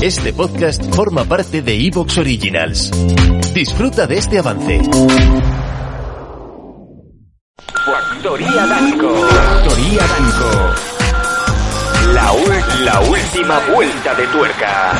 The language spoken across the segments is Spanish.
Este podcast forma parte de Evox Originals. Disfruta de este avance. Factoría Danco. Factoría Danco. La, la última vuelta de tuerca.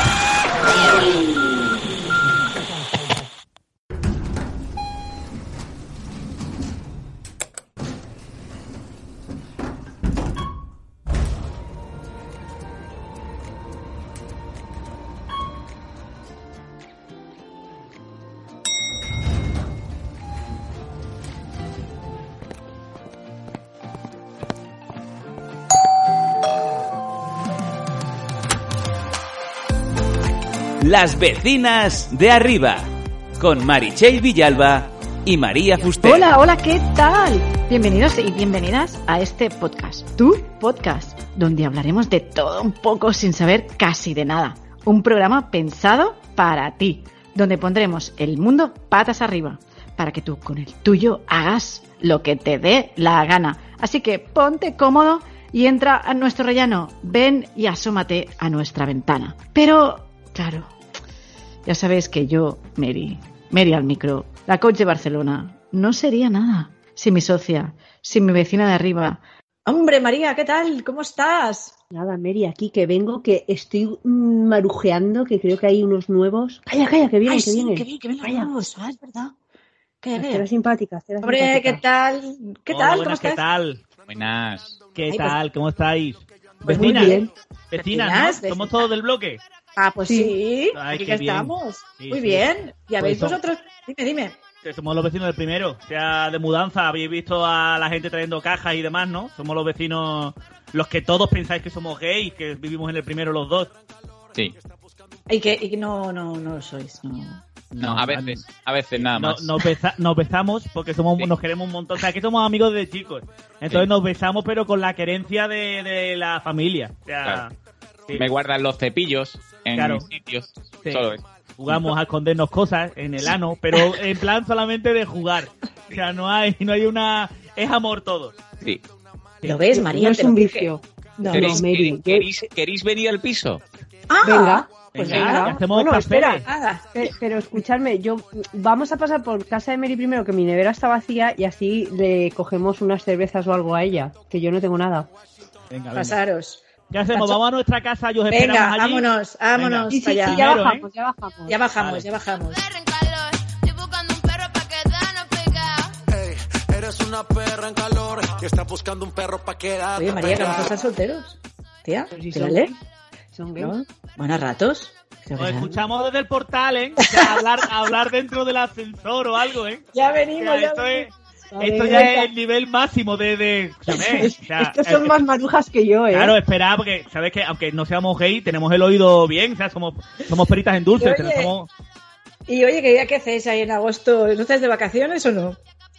Las vecinas de arriba, con Marichel Villalba y María Fuster. Hola, hola, ¿qué tal? Bienvenidos y bienvenidas a este podcast, tu podcast, donde hablaremos de todo un poco sin saber casi de nada. Un programa pensado para ti, donde pondremos el mundo patas arriba, para que tú con el tuyo hagas lo que te dé la gana. Así que ponte cómodo y entra a nuestro rellano. Ven y asómate a nuestra ventana. Pero, claro, ya sabéis que yo, Mary, Mary al micro, la coach de Barcelona, no sería nada sin mi socia, sin mi vecina de arriba. Hombre, María, ¿qué tal? ¿Cómo estás? Nada, Mary, aquí que vengo, que estoy marujeando, que creo que hay unos nuevos. Calla, calla, que vienen, Ay, que sí, vienen. que bien, que Calla. ah, es verdad. Calla, calla. simpática, Hombre, simpática. ¿qué tal? ¿Qué Hola, tal? ¿Cómo buenas, estás? ¿Qué tal? Buenas. ¿Qué Ay, pues- tal? ¿Cómo estáis? Pues muy Vecinas, bien. vecinas, ¿no? Vecinas, Somos vecinas. todos del bloque. Ah, pues sí, Sí. Ay, aquí que bien. estamos. Sí, Muy sí. bien. ¿Ya Pues son- vosotros? Dime, dime. Que somos los vecinos del primero. O sea, de mudanza. Habéis visto a la gente trayendo cajas y demás, ¿no? Somos los vecinos, los que todos pensáis que somos gays, que vivimos en el primero los dos. Sí. Y que, y que no, no, no lo sois, no. No, a veces, a veces nada No- más. nos, besa- nos besamos porque somos Sí. nos queremos un montón. O sea, que somos amigos de chicos. Entonces nos besamos, pero con la querencia de, de la familia. O sea, Claro. sí. Me guardan los cepillos en Claro. sitios. Sí. Solo eso. jugamos a escondernos cosas en el ano, pero en plan solamente de jugar. O sea, no hay, no hay una... Es amor todo. Sí. ¿Lo ves, María? No es un vicio. No, ¿Queréis, no, Mary, queréis- queréis- venir al piso? Ah, Venga, pues Venga, venga. hacemos Bueno, espera. Nada. Pe- Pero escuchadme, yo vamos a pasar por casa de Mary primero, que mi nevera está vacía, y así le cogemos unas cervezas o algo a ella, que yo no tengo nada. Venga, venga. Pasaros. ¿Qué hacemos? Vamos a nuestra casa y os esperamos Venga, allí. vámonos, vámonos sí, para sí, allá. ya Primero, bajamos, ¿eh? ya bajamos. Ya bajamos, Vale. ya bajamos. perro en calor. Estoy buscando un perro pa' quedarnos pegados. Ey, eres una perra en calor y estás buscando un perro pa' quedarte Oye, María, que pegada. no están solteros. Tía, si son espérale. gays, Son gays. ¿No? Buenos ratos. Nos escuchamos desde el portal, ¿eh? O sea, hablar, hablar dentro del ascensor o algo, ¿eh? Ya O venimos, sea, ya esto es, Vale, esto ya es el nivel máximo de... de escúchame, o sea, Estos son eh, más marujas que yo, ¿eh? Claro, espera, porque sabes que aunque no seamos gay, tenemos el oído bien, o sea, somos, somos peritas en dulce, Oye. tenemos, Y oye, ¿qué, ¿qué hacéis ahí en agosto? ¿No estáis de vacaciones o no?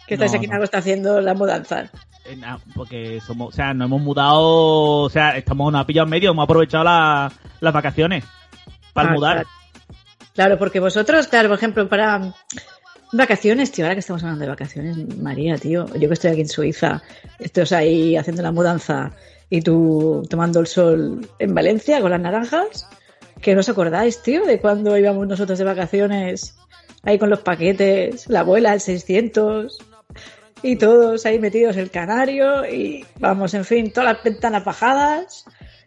Que estáis No, aquí en no. agosto haciendo la mudanza. Eh, na- porque somos, o sea, nos hemos mudado, o sea, estamos, nos ha pillado en medio, hemos aprovechado la- las vacaciones para Ah, mudar. Claro. Claro, porque vosotros, claro, por ejemplo, para vacaciones, tío, ahora que estamos hablando de vacaciones, María, tío, yo que estoy aquí en Suiza, estás ahí haciendo la mudanza y tú tomando el sol en Valencia con las naranjas, que no os acordáis, tío, de cuando íbamos nosotros de vacaciones ahí con los paquetes, la abuela, el 600 y todos ahí metidos el canario y vamos, en fin, todas las ventanas bajadas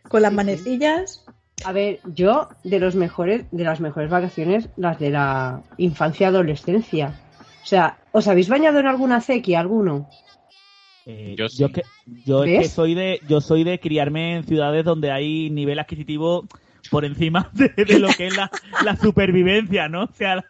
con las manecillas. A ver, yo de los mejores, de las mejores vacaciones, las de la infancia adolescencia. O sea, ¿os habéis bañado en alguna acequia, alguno? Eh, Yo sí. yo que, yo es que soy de, yo soy de criarme en ciudades donde hay nivel adquisitivo por encima de, de lo que es la, la supervivencia, ¿no? O sea, la-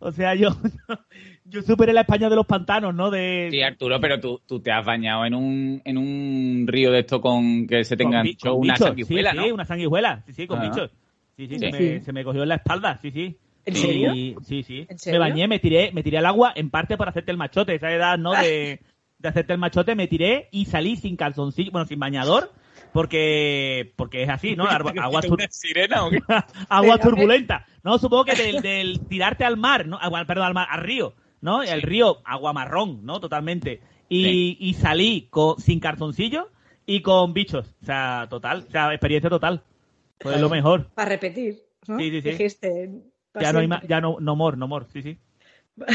o sea, yo, yo, superé la España de los pantanos, ¿no? De, Sí, Arturo, pero tú, tú te has bañado en un, en un río de esto con que se te enganchó con una bichos, sanguijuela, sí, ¿no? Sí, una sanguijuela, sí, sí, con Ah. bichos. Sí, sí, Sí. Se, me, se me cogió en la espalda, sí, sí. ¿En Y- serio? Sí, sí. ¿En Me bañé, me tiré, me tiré al agua en parte para hacerte el machote, esa edad, ¿no? De, de hacerte el machote, me tiré y salí sin calzoncillo, bueno, sin bañador, porque porque es así, ¿no? Aguas, tur- ¿Una sirena o qué? aguas Pero, turbulentas. No, supongo que del, del tirarte al mar, ¿no? Agua- perdón, al mar, al río, ¿no? El río, agua marrón, ¿no? Totalmente. Y, Sí. y salí con, sin calzoncillo y con bichos. O sea, total. O sea, experiencia total. Fue lo mejor. Para repetir. ¿no? Sí, sí, sí. Dijiste. Ya no hay ma- ya no, no more, no more, sí, sí.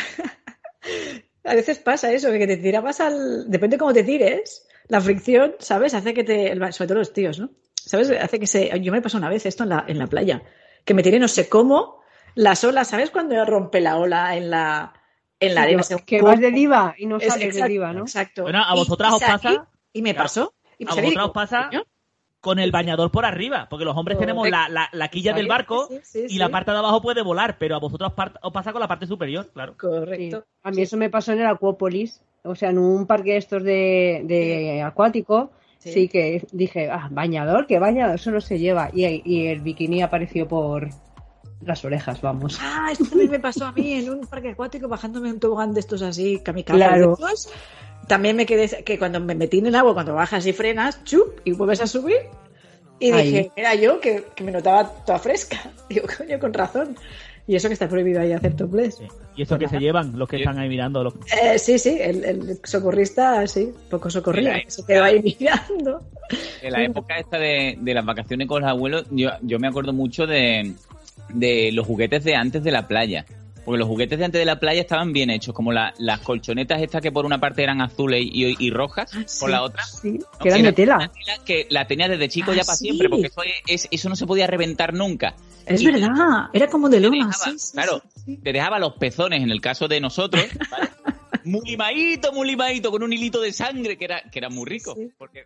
A veces pasa eso, que te tirabas al. Depende cómo te tires, la fricción, ¿sabes? Hace que te. Sobre todo los tíos, ¿no? ¿Sabes? Hace que se. Yo me pasó una vez esto en la, en la playa. Que me tiré no sé cómo, las olas, ¿sabes? Cuando rompe la ola en la, en la arena. que- poco. vas de diva y no Es- sales de exacto, diva, ¿no? Exacto. Bueno, a vosotras y os pasa- Y me Claro. pasó. Y me A vosotras digo, os pasa con el bañador por arriba, porque los hombres tenemos la, la, la quilla del barco Sí, sí, y sí. la parte de abajo puede volar, pero a vosotros os pasa con la parte superior, claro. Sí. Correcto. A mí eso me pasó en el Acuópolis, o sea, en un parque de estos de, de acuático, Sí. sí. que dije, ah, bañador, que bañador, eso no se lleva. Y, y el bikini apareció por las orejas, vamos. Ah, esto también me pasó a mí en un parque acuático bajándome un tobogán de estos así, kamikaze. Claro. También me quedé, que cuando me metí en el agua, cuando bajas y frenas, chup, y vuelves a subir. Y Ahí. dije, era yo que, que me notaba toda fresca. Digo, coño, con razón. Y eso que está prohibido ahí hacer topless. Sí. Y eso que se llevan los que están ahí mirando. Los... Eh, sí, sí, el, el socorrista, sí, poco socorría, que se quedó ahí mirando. En la época esta de, de las vacaciones con los abuelos, yo, yo me acuerdo mucho de, de los juguetes de antes de la playa. Porque los juguetes de antes de la playa estaban bien hechos, como la- las colchonetas estas que por una parte eran azules y, y rojas, Ah, por sí. la otra. Sí, No, que eran era de tela. que la tenía desde chico Ah, ya para sí. siempre, porque eso, es- eso no se podía reventar nunca. Es Y- verdad, era como de lona, dejaba- sí, sí, claro, te dejaba los pezones en el caso de nosotros, ¿vale? muy limadito, muy limadito, con un hilito de sangre que era, que era muy rico. Porque